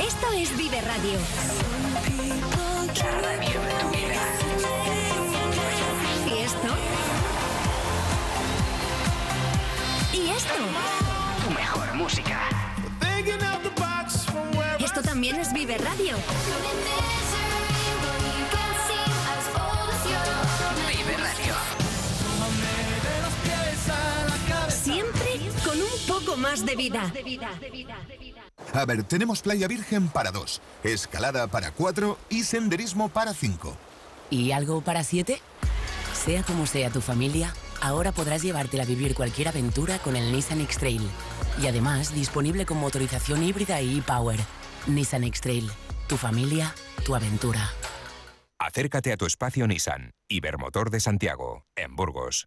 Speaker 5: Esto es Vive Radio.
Speaker 6: La radio de tu vida.
Speaker 5: ¿Y esto? ¿Y esto?
Speaker 6: Tu mejor música.
Speaker 5: Esto también es Vive Radio.
Speaker 6: Vive Radio.
Speaker 5: Siempre con un poco más de vida.
Speaker 7: A ver, tenemos playa virgen para dos, escalada para cuatro y senderismo para cinco.
Speaker 8: ¿Y algo para siete? Sea como sea tu familia, ahora podrás llevártela a vivir cualquier aventura con el Nissan X-Trail. Y además, disponible con motorización híbrida y e-Power. Nissan X-Trail. Tu familia, tu aventura.
Speaker 9: Acércate a tu espacio Nissan, Ibermotor de Santiago, en Burgos.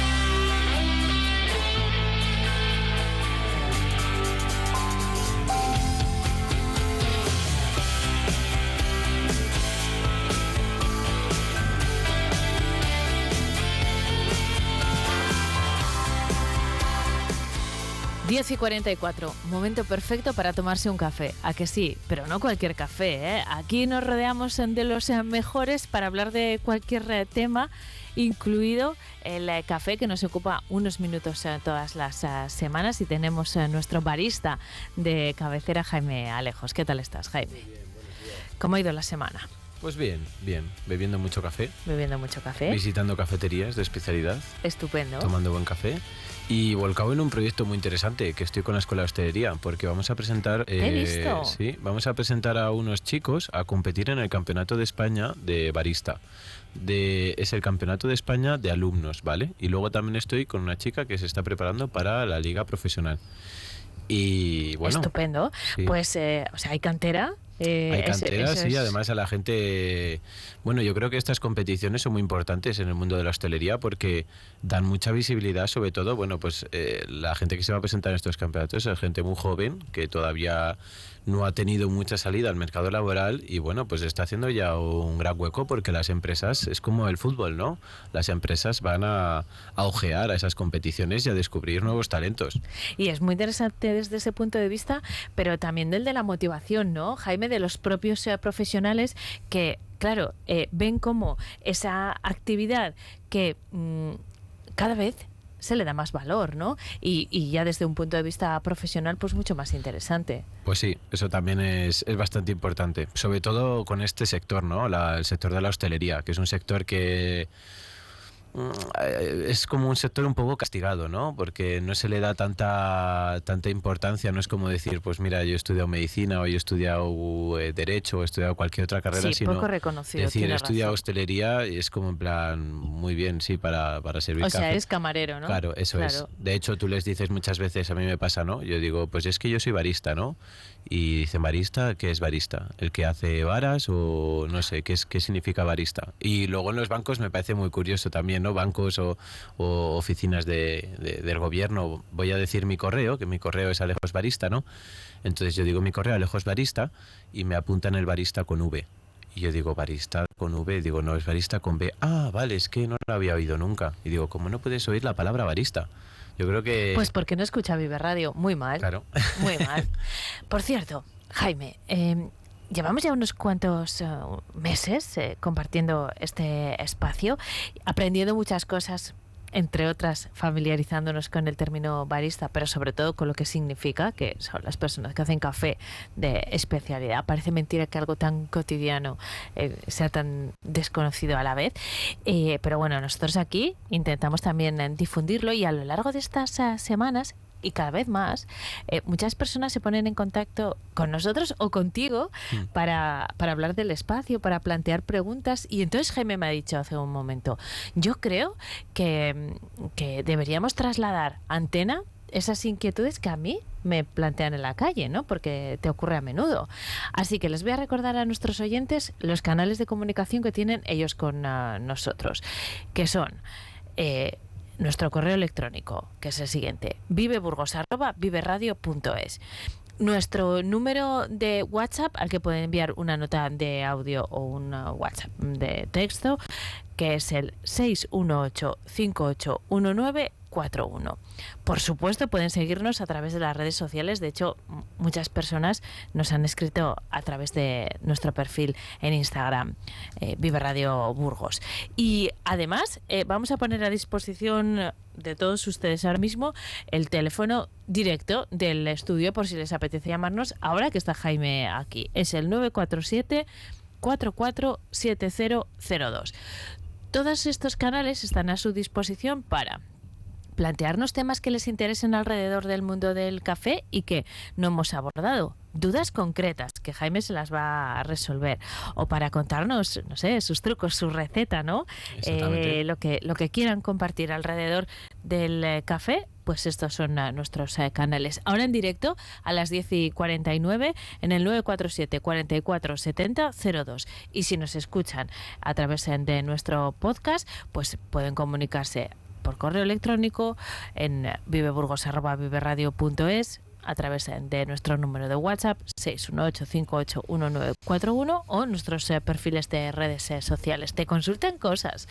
Speaker 1: Diez y 44, momento perfecto para tomarse un café. A que sí, pero no cualquier café. ¿eh? Aquí nos rodeamos de los eh, mejores para hablar de cualquier eh, tema, incluido el eh, café que nos ocupa unos minutos todas las semanas. Y tenemos nuestro barista de cabecera, Jaime Alejos. ¿Qué tal estás, Jaime? ¿Cómo ha ido la semana?
Speaker 10: Pues bien, bien. Bebiendo mucho café.
Speaker 1: Bebiendo mucho café.
Speaker 10: Visitando cafeterías de especialidad.
Speaker 1: Estupendo.
Speaker 10: Tomando buen café. Y volcado en un proyecto muy interesante que estoy con la Escuela de Hostelería, porque vamos a presentar.
Speaker 1: He
Speaker 10: eh,
Speaker 1: visto.
Speaker 10: Sí, vamos a presentar a unos chicos a competir en el Campeonato de España de Barista. De, es el Campeonato de España de alumnos, ¿vale? Y luego también estoy con una chica que se está preparando para la Liga Profesional. Y bueno.
Speaker 1: Estupendo.
Speaker 10: sí.
Speaker 1: Pues, eh, o sea, hay cantera. Eh,
Speaker 10: Hay canteras y además a la gente... Bueno, yo creo que estas competiciones son muy importantes en el mundo de la hostelería porque dan mucha visibilidad, sobre todo, bueno, pues eh, la gente que se va a presentar en estos campeonatos es gente muy joven que todavía no ha tenido mucha salida al mercado laboral y bueno, pues está haciendo ya un gran hueco porque las empresas, es como el fútbol, ¿no? Las empresas van a, a ojear a esas competiciones y a descubrir nuevos talentos.
Speaker 1: Y es muy interesante desde ese punto de vista, pero también del de la motivación, ¿no, Jaime? De los propios eh, profesionales que, claro, eh, ven como esa actividad que mm, cada vez se le da más valor, ¿no? Y, y ya desde un punto de vista profesional, pues mucho más interesante.
Speaker 10: Pues sí, eso también es, es bastante importante, sobre todo con este sector, ¿no? La- el sector de la hostelería, que es un sector que es como un sector un poco castigado, ¿no? Porque no se le da tanta tanta importancia, no es como decir, pues mira, yo he estudiado medicina o yo he estudiado eh, derecho o he estudiado cualquier otra carrera,
Speaker 1: Sí,
Speaker 10: sino
Speaker 1: poco reconocido,
Speaker 10: decir, he estudiado hostelería y es como en plan, muy bien, sí, para, para servir
Speaker 1: O sea,
Speaker 10: café.
Speaker 1: es camarero, ¿no?
Speaker 10: Claro, eso es.
Speaker 1: Claro.
Speaker 10: De hecho, tú les dices muchas veces, a mí me pasa, ¿no? Yo digo, pues es que yo soy barista, ¿no? Y dicen, ¿barista? ¿Qué es barista? ¿El que hace varas o no sé, qué, es, qué significa barista? Y luego en los bancos me parece muy curioso también, ¿no? Bancos o, o oficinas de, de- del gobierno. Voy a decir mi correo, que mi correo es Alejos Barista, ¿no? Entonces yo digo mi correo Alejos Barista y me apuntan el barista con V. Y yo digo, barista con V, digo, no, es barista con B. Ah, vale, es que no lo había oído nunca. Y digo, ¿cómo no puedes oír la palabra barista? Yo creo que...
Speaker 1: Pues porque no escucha Vive Radio. Muy mal.
Speaker 10: Claro.
Speaker 1: Muy mal. <laughs> Por cierto, Jaime, eh, llevamos ya unos cuantos eh, meses eh, compartiendo este espacio, aprendiendo muchas cosas. Entre otras, familiarizándonos con el término barista, pero sobre todo con lo que significa, que son las personas que hacen café de especialidad. Parece mentira que algo tan cotidiano eh, sea tan desconocido a la vez. Pero bueno, nosotros aquí intentamos también difundirlo y a lo largo de estas semanas y cada vez más, eh, muchas personas se ponen en contacto con nosotros o contigo para, para hablar del espacio, para plantear preguntas. Y entonces Jaime me ha dicho hace un momento, yo creo que, que deberíamos trasladar antena esas inquietudes que a mí me plantean en la calle, ¿no? Porque te ocurre a menudo. Así que les voy a recordar a nuestros oyentes los canales de comunicación que tienen ellos con ah, nosotros, que son eh, nuestro correo electrónico, que es el siguiente, viveburgos@viveradio.es. Nuestro número de WhatsApp al que pueden enviar una nota de audio o un WhatsApp de texto, que es el 618-581941. Por supuesto, pueden seguirnos a través de las redes sociales. De hecho, muchas personas nos han escrito a través de nuestro perfil en Instagram, eh, Radio Burgos. Y además, eh, vamos a poner a disposición de todos ustedes ahora mismo el teléfono directo del estudio por si les apetece llamarnos ahora que está Jaime aquí. Es el 947 447002. Todos estos canales están a su disposición para plantearnos temas que les interesen alrededor del mundo del café y que no hemos abordado. Dudas concretas que Jaime se las va a resolver. O para contarnos, no sé, sus trucos, su receta, ¿no? Eh, lo, que, lo que quieran compartir alrededor del eh, café, pues estos son eh, nuestros canales. Ahora en directo a las 10 y 49 en el 947 44 70 02. Y si nos escuchan a través de nuestro podcast, pues pueden comunicarse por correo electrónico en viveburgos.viveradio.es a través de nuestro número de WhatsApp 618-581941 o nuestros eh, perfiles de redes eh, sociales. Te consultan cosas,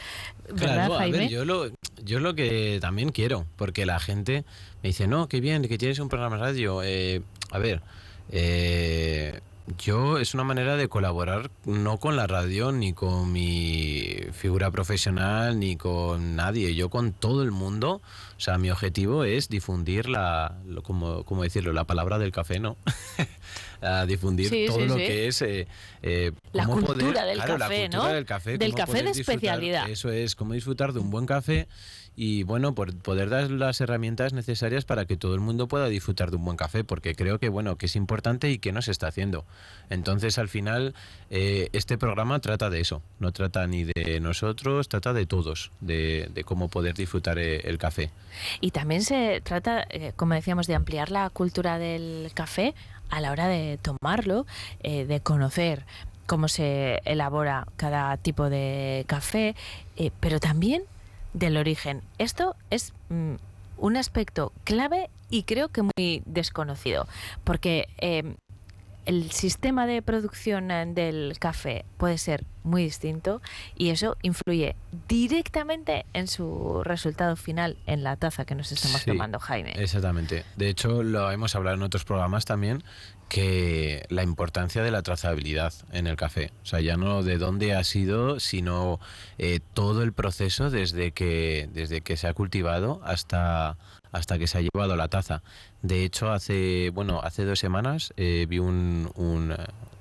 Speaker 1: ¿verdad,
Speaker 10: Claro, a
Speaker 1: Jaime?
Speaker 10: ver, yo lo, yo lo que también quiero, porque la gente me dice, no, qué bien, que tienes un programa de radio. Eh, a ver, eh, yo es una manera de colaborar no con la radio, ni con mi figura profesional, ni con nadie, yo con todo el mundo. O sea, mi objetivo es difundir la, como, como decirlo, la palabra del café, ¿no? <laughs> a difundir
Speaker 1: Sí,
Speaker 10: todo
Speaker 1: sí,
Speaker 10: lo
Speaker 1: sí.
Speaker 10: que es eh, eh,
Speaker 1: La cultura
Speaker 10: poder-
Speaker 1: del
Speaker 10: claro, la
Speaker 1: café,
Speaker 10: cultura
Speaker 1: ¿no?
Speaker 10: del café,
Speaker 1: Del café de especialidad.
Speaker 10: Eso es, cómo disfrutar de un buen café y bueno, por poder dar las herramientas necesarias para que todo el mundo pueda disfrutar de un buen café, porque creo que bueno, que es importante y que no se está haciendo. Entonces, al final, eh, este programa trata de eso, no trata ni de nosotros, trata de todos, de, de cómo poder disfrutar el café.
Speaker 1: Y también se trata, eh, como decíamos, de ampliar la cultura del café a la hora de tomarlo, eh, de conocer cómo se elabora cada tipo de café, eh, pero también del origen. Esto es mm, un aspecto clave y creo que muy desconocido, porque eh, el sistema de producción del café puede ser muy distinto y eso influye directamente en su resultado final en la taza que nos estamos
Speaker 10: Sí,
Speaker 1: tomando, Jaime.
Speaker 10: Exactamente. De hecho, lo hemos hablado en otros programas también, que la importancia de la trazabilidad en el café. O sea, ya no de dónde ha sido, sino eh, todo el proceso desde que, desde que se ha cultivado hasta, hasta que se ha llevado la taza. De hecho, hace, bueno, hace dos semanas eh, vi un, un,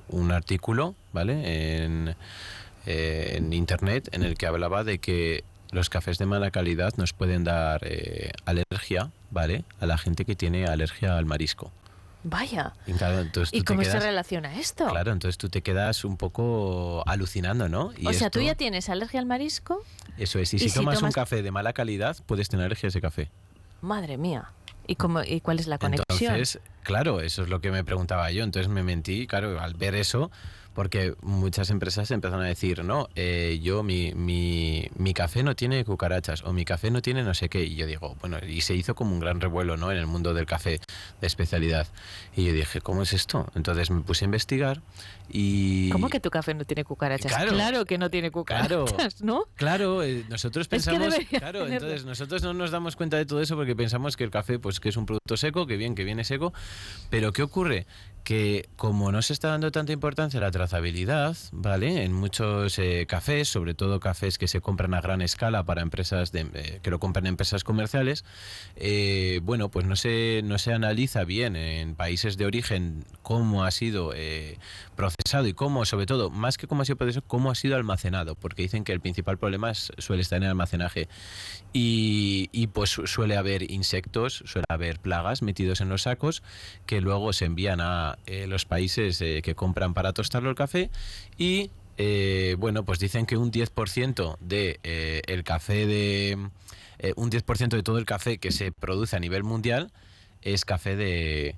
Speaker 10: un artículo, ¿vale? En, eh, en internet en el que hablaba de que los cafés de mala calidad nos pueden dar eh, alergia, ¿vale? A la gente que tiene alergia al marisco.
Speaker 1: Vaya.
Speaker 10: Y, claro,
Speaker 1: ¿Y cómo se
Speaker 10: quedas-
Speaker 1: relaciona esto?
Speaker 10: Claro, entonces tú te quedas un poco alucinando, ¿no? Y
Speaker 1: o sea, tú ya tienes alergia al marisco,
Speaker 10: Eso es, y
Speaker 1: y
Speaker 10: si,
Speaker 1: si
Speaker 10: tomas, un
Speaker 1: tomas-
Speaker 10: café de mala calidad, puedes tener alergia a ese café.
Speaker 1: Madre mía. ¿Y, cómo, ¿Y cuál es la conexión?
Speaker 10: Claro, eso es lo que me preguntaba yo. Entonces me mentí, claro, al ver eso, porque muchas empresas empezaron a decir, no, eh, yo, mi, mi, mi café no tiene cucarachas o mi café no tiene no sé qué. Y yo digo, bueno, y se hizo como un gran revuelo, ¿no? En el mundo del café de especialidad. Y yo dije, ¿cómo es esto? Entonces me puse a investigar y...
Speaker 1: ¿Cómo que tu café no tiene cucarachas?
Speaker 10: Claro.
Speaker 1: que no tiene
Speaker 10: Claro.
Speaker 1: cucarachas, ¿no?
Speaker 10: Claro, eh, nosotros
Speaker 1: Es que
Speaker 10: pensamos, claro,
Speaker 1: tenerlo.
Speaker 10: entonces nosotros no nos damos cuenta de todo eso porque pensamos que el café pues que es un producto seco, que bien, que viene seco, pero ¿qué ocurre? Que como no se está dando tanta importancia a la trazabilidad, ¿vale? En muchos eh, cafés, sobre todo cafés que se compran a gran escala para empresas de, eh, que lo compran empresas comerciales, eh, bueno, pues no se, no se analiza bien en países de origen cómo ha sido procesado y cómo, sobre todo, más que cómo ha sido procesado, cómo ha sido almacenado, porque dicen que el principal problema suele estar en el almacenaje. Y, y, pues su- suele haber insectos, suele haber plagas metidos en los sacos que luego se envían a eh, los países eh, que compran para tostarlo el café y eh, bueno, pues dicen que un 10% de el café de eh, un 10% de todo el café que se produce a nivel mundial es café de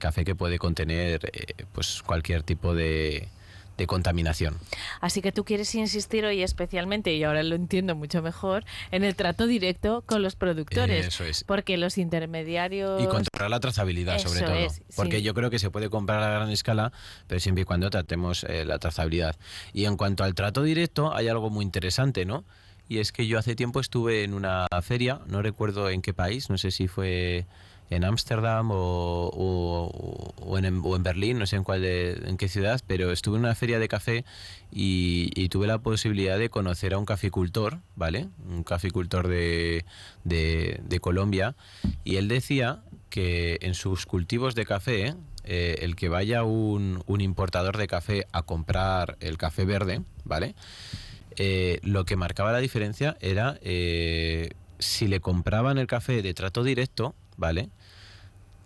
Speaker 10: café que puede contener pues cualquier tipo de, de contaminación.
Speaker 1: Así que tú quieres insistir hoy especialmente, y ahora lo entiendo mucho mejor, en el trato directo con los productores.
Speaker 10: Eso es.
Speaker 1: Porque los intermediarios...
Speaker 10: Y controlar la trazabilidad, sobre todo.
Speaker 1: es,
Speaker 10: porque yo creo que se puede comprar a gran escala, pero siempre y cuando tratemos eh, la trazabilidad. Y en cuanto al trato directo, hay algo muy interesante, ¿no? Y es que yo hace tiempo estuve en una feria, no recuerdo en qué país, no sé si fue en Ámsterdam o, o- o en, o en Berlín, no sé en cuál de- en qué ciudad, pero estuve en una feria de café y, y tuve la posibilidad de conocer a un caficultor, ¿vale? Un caficultor de, de, de Colombia, y él decía que en sus cultivos de café, eh, el que vaya un, un importador de café a comprar el café verde, ¿vale? Eh, lo que marcaba la diferencia era eh, si le compraban el café de trato directo, ¿vale?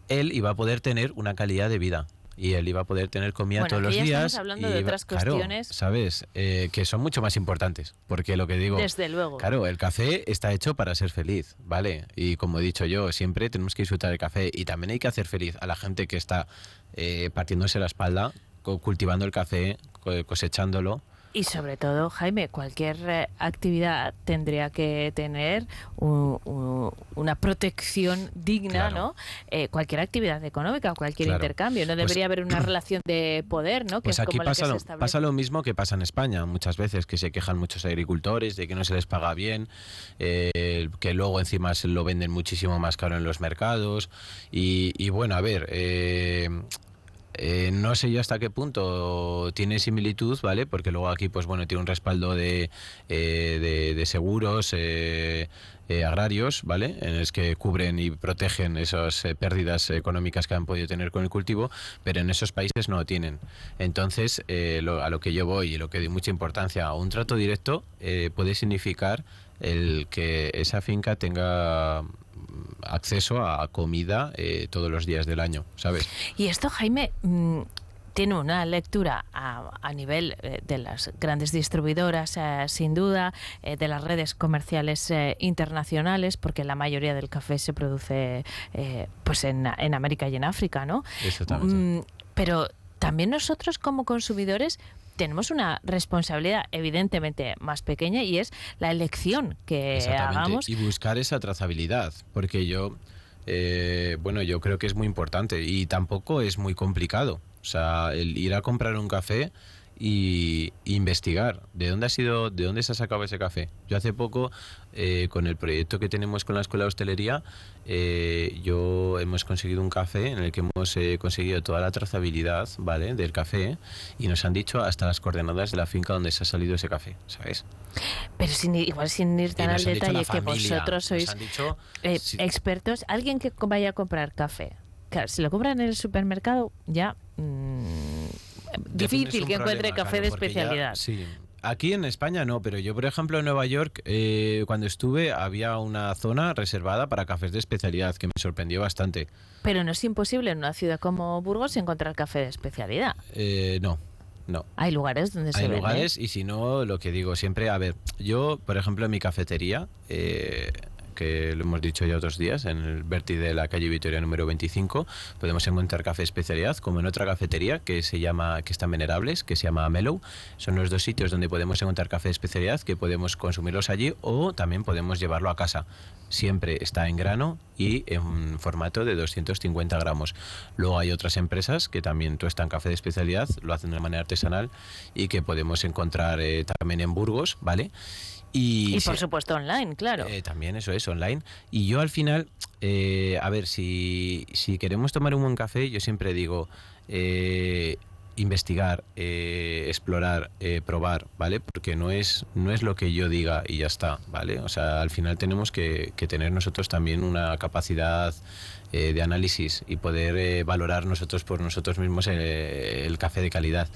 Speaker 10: Él iba a poder tener una calidad de vida. Y él iba a poder tener comida
Speaker 1: Bueno,
Speaker 10: todos los días.
Speaker 1: estamos hablando
Speaker 10: y
Speaker 1: de
Speaker 10: iba-
Speaker 1: otras
Speaker 10: claro,
Speaker 1: cuestiones.
Speaker 10: ¿Sabes? Eh, que son mucho más importantes. Porque lo que digo.
Speaker 1: Desde luego.
Speaker 10: Claro, el café está hecho para ser feliz, ¿vale? Y como he dicho yo, siempre tenemos que disfrutar del café. Y también hay que hacer feliz a la gente que está eh, partiéndose la espalda, cultivando el café, co- cosechándolo.
Speaker 1: Y sobre todo, Jaime, cualquier eh, actividad tendría que tener un- un- una protección digna,
Speaker 10: Claro.
Speaker 1: ¿no? Eh, cualquier actividad económica, cualquier
Speaker 10: Claro.
Speaker 1: intercambio. No
Speaker 10: Pues-
Speaker 1: debería haber una <clears throat> relación de poder, ¿no? Que
Speaker 10: Pues
Speaker 1: es
Speaker 10: aquí
Speaker 1: como la
Speaker 10: pasa
Speaker 1: que se
Speaker 10: lo, pasa lo mismo que pasa en España muchas veces, que se quejan muchos agricultores de que no se les paga bien, eh, que luego encima se lo venden muchísimo más caro en los mercados. Y, y bueno, a ver, eh, eh, no sé yo hasta qué punto tiene similitud, ¿vale? Porque luego aquí, pues bueno, tiene un respaldo de, eh, de, seguros eh, eh, agrarios, ¿vale? En los que cubren y protegen esas eh, pérdidas económicas que han podido tener con el cultivo, pero en esos países no lo tienen. Entonces, eh, lo- a lo que yo voy y lo que doy mucha importancia a un trato directo puede significar el que esa finca tenga acceso a comida eh, todos los días del año, ¿sabes?
Speaker 1: Y esto, Jaime, mm, tiene una lectura a, a nivel eh, de las grandes distribuidoras, eh, sin duda, eh, de las redes comerciales internacionales, porque la mayoría del café se produce pues en, en América y en África, ¿no?
Speaker 10: Exactamente.
Speaker 1: Mm, pero también nosotros como consumidores tenemos una responsabilidad evidentemente más pequeña y es la elección que hagamos.
Speaker 10: Y buscar esa trazabilidad, porque yo, eh, bueno, yo creo que es muy importante y tampoco es muy complicado. O sea, el ir a comprar un café y investigar de dónde ha sido, de dónde se ha sacado ese café. Yo hace poco, eh, con el proyecto que tenemos con la Escuela de Hostelería, eh, yo hemos conseguido un café en el que hemos eh, conseguido toda la trazabilidad, ¿vale? Del café y nos han dicho hasta las coordenadas de la finca donde se ha salido ese café, ¿sabes?
Speaker 1: Pero sin, igual sin ir tan al detalle que vosotros sois
Speaker 10: dicho-
Speaker 1: expertos, alguien que vaya a comprar café, claro, si lo compra en el supermercado ya mm, difícil que encuentre
Speaker 10: problema,
Speaker 1: café
Speaker 10: claro,
Speaker 1: de
Speaker 10: ya-
Speaker 1: especialidad.
Speaker 10: sí. Aquí en España no, pero yo, por ejemplo, en Nueva York, eh, cuando estuve, había una zona reservada para cafés de especialidad que me sorprendió bastante.
Speaker 1: Pero no es imposible en una ciudad como Burgos encontrar café de especialidad.
Speaker 10: Eh, no, no.
Speaker 1: Hay lugares donde se
Speaker 10: Hay
Speaker 1: vende.
Speaker 10: lugares y si no, lo que digo siempre, a ver, yo, por ejemplo, en mi cafetería, eh, que lo hemos dicho ya otros días, en el Berti de la calle Vitoria número 25, podemos encontrar café especialidad, como en otra cafetería que se llama, que está en Venerables, que se llama Mellow. Son los dos sitios donde podemos encontrar café especialidad, que podemos consumirlos allí o también podemos llevarlo a casa. Siempre está en grano y en formato de 250 gramos. Luego hay otras empresas que también tuestan café de especialidad, lo hacen de manera artesanal y que podemos encontrar eh, también en Burgos, ¿vale? Y,
Speaker 1: por supuesto online, claro.
Speaker 10: eh, también eso es online. Y yo al final, eh, a ver, si, si queremos tomar un buen café, yo siempre digo, eh, investigar, eh, explorar, eh, probar, ¿vale? Porque no es, no es lo que yo diga y ya está, ¿vale? O sea, al final tenemos que, que tener nosotros también una capacidad eh, de análisis y poder eh, valorar nosotros por nosotros mismos eh, el café de calidad.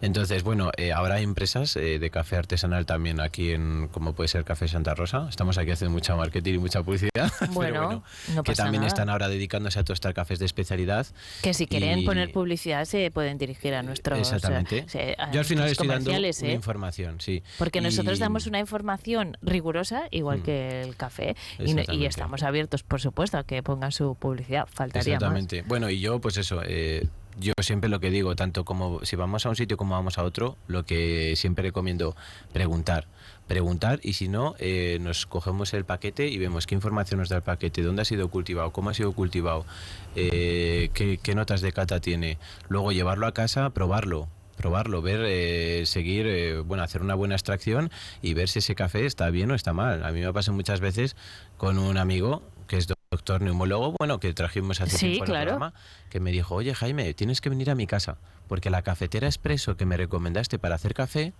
Speaker 10: Entonces, bueno, eh, ahora hay empresas eh, de café artesanal también aquí en, como puede ser Café Santa Rosa. Estamos aquí haciendo mucha marketing y mucha publicidad. <laughs> pero
Speaker 1: Bueno, no
Speaker 10: que también
Speaker 1: nada.
Speaker 10: están ahora dedicándose a tostar cafés de especialidad.
Speaker 1: Que si quieren
Speaker 10: Y-
Speaker 1: poner publicidad se pueden dirigir a nuestros
Speaker 10: Exactamente.
Speaker 1: eh, se- a
Speaker 10: Yo al final estoy dando una
Speaker 1: ¿eh?
Speaker 10: información, sí.
Speaker 1: Porque
Speaker 10: Y-
Speaker 1: nosotros damos una información rigurosa, igual
Speaker 10: Mm.
Speaker 1: que el café, y, y estamos abiertos, por supuesto, a que pongan su publicidad. Faltaría más.
Speaker 10: Exactamente. Bueno, y yo, pues eso, eh, yo siempre lo que digo, tanto como si vamos a un sitio como vamos a otro, lo que siempre recomiendo, preguntar. Preguntar y si no, eh, nos cogemos el paquete y vemos qué información nos da el paquete, dónde ha sido cultivado, cómo ha sido cultivado, eh, qué, qué notas de cata tiene. Luego llevarlo a casa, probarlo probarlo, ver, eh, seguir, eh, bueno, hacer una buena extracción y ver si ese café está bien o está mal. A mí me pasa muchas veces con un amigo que es doctor neumólogo, bueno, que trajimos hace
Speaker 1: Sí,
Speaker 10: tiempo en el
Speaker 1: claro.
Speaker 10: programa, que me dijo, oye Jaime, tienes que venir a mi casa, porque la cafetera expreso que me recomendaste para hacer café,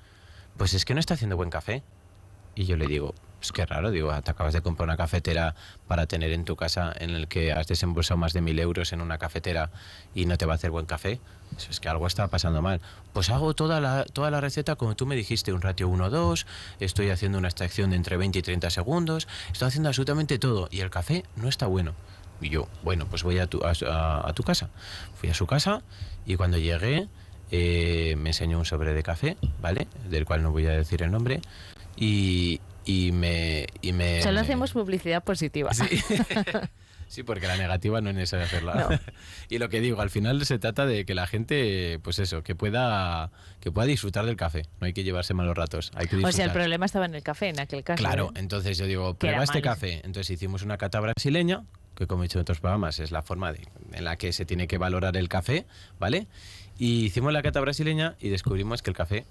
Speaker 10: pues es que no está haciendo buen café. Y yo le digo, es que raro, digo, te acabas de comprar una cafetera para tener en tu casa en el que has desembolsado más de mil euros en una cafetera y no te va a hacer buen café. Es que algo está pasando mal. Pues hago toda la, toda la receta como tú me dijiste, un ratio 1-2, estoy haciendo una extracción de entre 20 y 30 segundos, estoy haciendo absolutamente todo y el café no está bueno. Y yo, bueno, pues voy a tu, a, a- a tu casa. Fui a su casa y cuando llegué eh, me enseñó un sobre de café, ¿vale? Del cual no voy a decir el nombre. Y, y me... Y me
Speaker 1: Solo
Speaker 10: me-
Speaker 1: hacemos publicidad positiva.
Speaker 10: Sí. <laughs> <laughs> Sí, porque la negativa no es necesario hacerla.
Speaker 1: No. <laughs>
Speaker 10: Y lo que digo, al final se trata de que la gente, pues eso, que pueda, que pueda disfrutar del café. No hay que llevarse malos ratos. Hay que
Speaker 1: o
Speaker 10: disfrutar.
Speaker 1: sea, el problema estaba en el café en aquel caso.
Speaker 10: Claro,
Speaker 1: ¿eh?
Speaker 10: entonces yo digo, prueba este
Speaker 1: malo.
Speaker 10: café. Entonces hicimos una cata brasileña, que como he dicho en otros programas, es la forma de- en la que se tiene que valorar el café, ¿vale? Y hicimos la cata brasileña y descubrimos que el café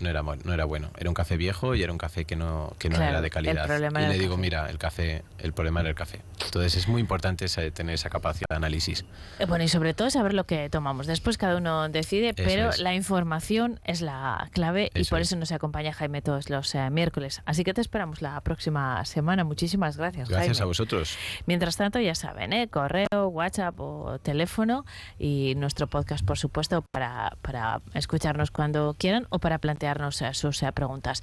Speaker 10: no era, no era bueno. Era un café viejo y era un café que no, que no
Speaker 1: Claro,
Speaker 10: era de
Speaker 1: el
Speaker 10: calidad.
Speaker 1: problema
Speaker 10: y le
Speaker 1: el
Speaker 10: digo,
Speaker 1: café.
Speaker 10: mira, el café, el problema era el café. Entonces es muy importante tener esa capacidad de análisis.
Speaker 1: Eh, Bueno, y sobre todo saber lo que tomamos. Después cada uno decide,
Speaker 10: Eso
Speaker 1: pero
Speaker 10: es.
Speaker 1: la información es la clave y
Speaker 10: Eso
Speaker 1: por
Speaker 10: es.
Speaker 1: eso nos acompaña Jaime todos los eh, miércoles. Así que te esperamos la próxima semana. Muchísimas gracias,
Speaker 10: Gracias
Speaker 1: Jaime.
Speaker 10: a vosotros.
Speaker 1: Mientras tanto, ya saben, ¿eh? correo, WhatsApp o teléfono y nuestro podcast, por supuesto, para, para escucharnos cuando quieran o para plantearnos sus preguntas.